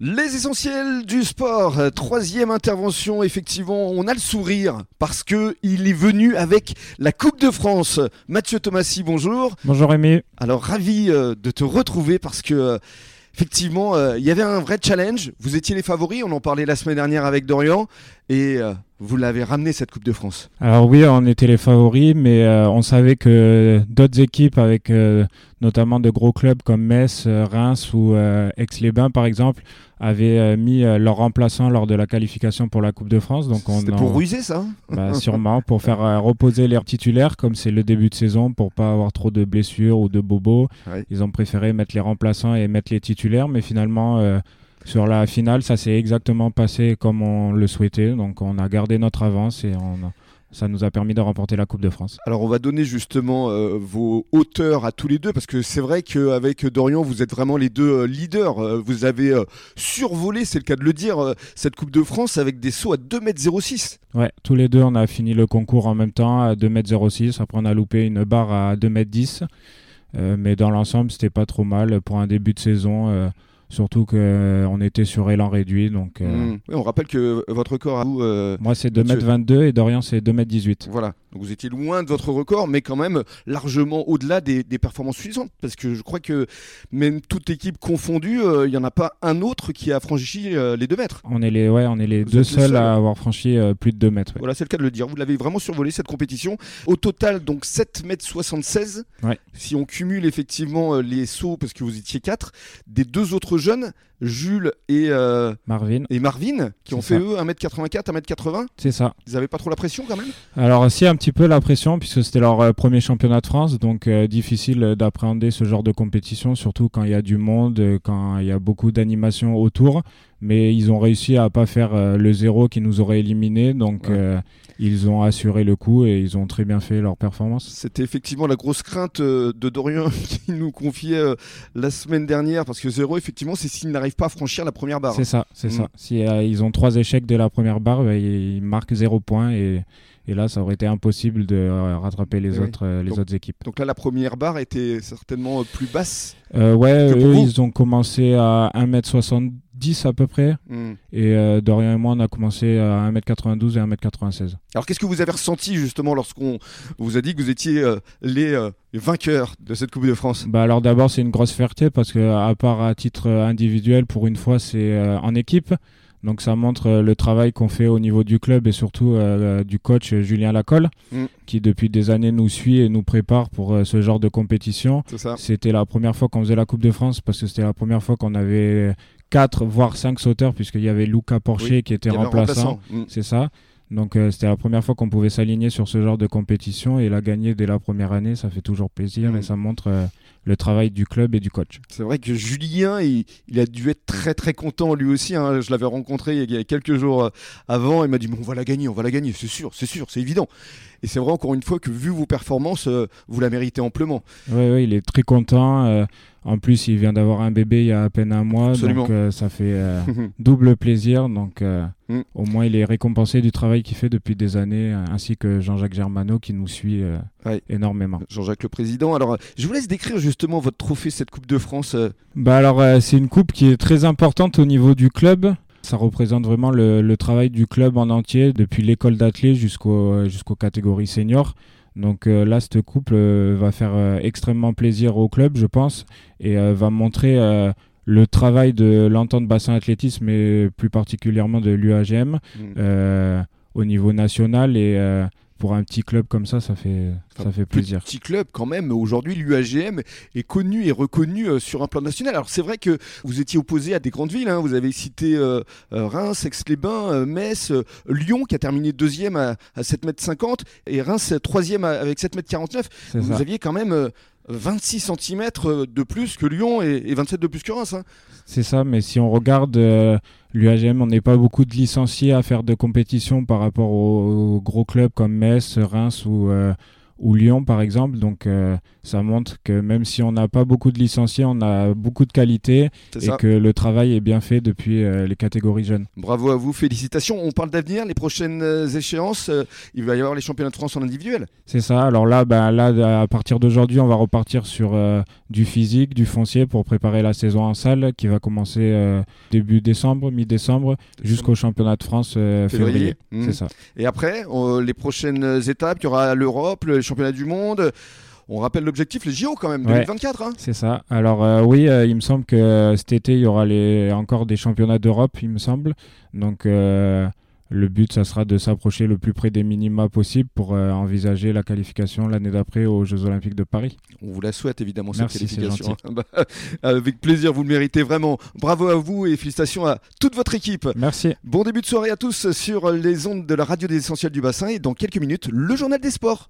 Les essentiels du sport, euh, troisième intervention, effectivement, on a le sourire parce que il est venu avec la Coupe de France. Mathieu Thomasy, bonjour. Bonjour Rémi. Alors ravi euh, de te retrouver parce que euh, effectivement, il y avait un vrai challenge. Vous étiez les favoris, on en parlait la semaine dernière avec Dorian et vous l'avez ramené cette Coupe de France. Alors oui, on était les favoris, mais on savait que d'autres équipes avec notamment de gros clubs comme Metz, Reims ou Aix-les-Bains par exemple avaient euh, mis euh, leur remplaçant lors de la qualification pour la Coupe de France. Donc C'était pour ruser ça bah, Sûrement, pour faire euh, reposer leurs titulaires, comme c'est le début de saison, pour pas avoir trop de blessures ou de bobos. Ils ont préféré mettre les remplaçants et mettre les titulaires, mais finalement... sur la finale, ça s'est exactement passé comme on le souhaitait. Donc on a gardé notre avance et on a, ça nous a permis de remporter la Coupe de France. Alors on va donner justement euh, vos hauteurs à tous les deux parce que c'est vrai qu'avec Dorian vous êtes vraiment les deux euh, leaders. Euh, vous avez survolé, c'est le cas de le dire, cette Coupe de France avec des sauts à 2m06. Ouais, tous les deux on a fini le concours en même temps à 2m06. Après on a loupé une barre à 2m10. mais dans l'ensemble c'était pas trop mal pour un début de saison. Surtout qu'on euh, était sur élan réduit. Donc, euh, mmh. on rappelle que votre record à vous. Euh, moi, c'est 2m22 et Dorian, c'est 2m18. Voilà. Donc, vous étiez loin de votre record, mais quand même largement au-delà des, performances suffisantes. Parce que je crois que même toute équipe confondue, il n'y en a pas un autre qui a franchi les 2 mètres. On est les, ouais, on est les deux seuls, à avoir franchi plus de 2 mètres. Voilà, c'est le cas de le dire. Vous l'avez vraiment survolé cette compétition. Au total, donc 7 mètres 76. Si on cumule effectivement les sauts, parce que vous étiez 4, des deux autres jeunes, Jules et, euh, Marvin. et Marvin, qui ont fait eux 1m84, 1m80. C'est ça. Ils n'avaient pas trop la pression quand même? Alors, si, un petit peu la pression, puisque c'était leur euh, premier championnat de France, donc euh, difficile d'appréhender ce genre de compétition, surtout quand il y a du monde, quand il y a beaucoup d'animation autour. Mais ils ont réussi à pas faire le zéro qui nous aurait éliminé, donc ils ont assuré le coup et ils ont très bien fait leur performance. C'était effectivement la grosse crainte de Dorian qui nous confiait la semaine dernière, parce que zéro, effectivement, c'est s'il n'arrive pas à franchir la première barre. C'est ça, c'est ça. Mm. Si euh, ils ont trois échecs dès la première barre, bah, ils marquent zéro point et, et, là, ça aurait été impossible de euh, rattraper les, autres, euh, les autres équipes. Donc là, la première barre était certainement plus basse. ouais, eux, ils ont commencé à 1m70 à peu près. Mm. Et Dorian et moi, on a commencé à 1m92 et 1m96. Alors, qu'est-ce que vous avez ressenti justement lorsqu'on vous a dit que vous étiez les vainqueur de cette Coupe de France? Bah Alors d'abord c'est une grosse fierté parce que à part à titre individuel pour une fois c'est euh, en équipe. Donc ça montre euh, le travail qu'on fait au niveau du club et surtout euh, du coach Julien Lacolle mm. qui depuis des années nous suit et nous prépare pour ce genre de compétition. C'était la première fois qu'on faisait la Coupe de France parce que c'était la première fois qu'on avait 4 voire 5 sauteurs puisqu'il y avait Luca Porcher qui était remplaçant. Mm. C'est ça. Donc euh, c'était la première fois qu'on pouvait s'aligner sur ce genre de compétition et la gagner dès la première année, ça fait toujours plaisir et mm. ça montre euh, le travail du club et du coach. C'est vrai que Julien, il, a dû être très très content lui aussi. Hein. Je l'avais rencontré il y a quelques jours euh, avant, il m'a dit mais on va la gagner, on va la gagner, c'est sûr, c'est sûr, c'est évident. Et c'est vrai encore une fois que vu vos performances, vous la méritez amplement. Oui, ouais, il est très content. En plus, il vient d'avoir un bébé il y a à peine un mois, donc euh, ça fait euh, double plaisir. Donc, euh, mm. au moins, il est récompensé du travail qu'il fait depuis des années, ainsi que Jean-Jacques Germano qui nous suit énormément. Jean-Jacques le président. Alors, je vous laisse décrire justement votre trophée, cette Coupe de France. Bah alors, c'est une coupe qui est très importante au niveau du club. Ça représente vraiment le, travail du club en entier, depuis l'école d'athlètes jusqu'aux catégories seniors. Donc euh, là, cette couple euh, va faire euh, extrêmement plaisir au club, je pense, et va montrer le travail de l'entente bassin athlétisme et plus particulièrement de l'UAGM mm. au niveau national et pour un petit club comme ça, ça fait, ça fait plaisir. Petit club quand même, aujourd'hui l'UAGM est connu et reconnu euh, sur un plan national. Alors c'est vrai que vous étiez opposé à des grandes villes, hein. vous avez cité euh, euh, Reims, Aix-les-Bains, Metz, Lyon qui a terminé deuxième à, à 7m50 et Reims troisième avec 7m49. Vous aviez quand même 26 cm de plus que Lyon et, 27 de plus que Reims. Hein. C'est ça, mais si on regarde euh, l'UAGM, on n'est pas beaucoup de licenciés à faire de compétition par rapport aux, gros clubs comme Metz, Reims ou, euh, ou Lyon par exemple. Donc euh, ça montre que même si on n'a pas beaucoup de licenciés, on a beaucoup de qualité et que le travail est bien fait depuis euh, les catégories jeunes. Bravo à vous, félicitations. On parle d'avenir, les prochaines euh, échéances, il va y avoir les championnats de France en individuel. C'est ça. Alors là, bah, là à partir d'aujourd'hui, on va repartir sur du physique, du foncier pour préparer la saison en salle qui va commencer début décembre, mi-décembre, jusqu'au championnat de France février. C'est mmh. ça. Et après, les prochaines étapes, il y aura l'Europe, le championnat du monde. On rappelle l'objectif, les JO quand même, 2024. Hein. c'est ça. Alors euh, oui, euh, il me semble que euh, cet été, il y aura les, encore des championnats d'Europe, il me semble. Donc le but, ça sera de s'approcher le plus près des minima possible pour envisager la qualification l'année d'après aux Jeux Olympiques de Paris. On vous la souhaite évidemment cette qualification. Bah, avec plaisir, vous le méritez vraiment. Bravo à vous et félicitations à toute votre équipe. Merci. Bon début de soirée à tous sur les ondes de la radio des essentiels du bassin et dans quelques minutes, le journal des sports.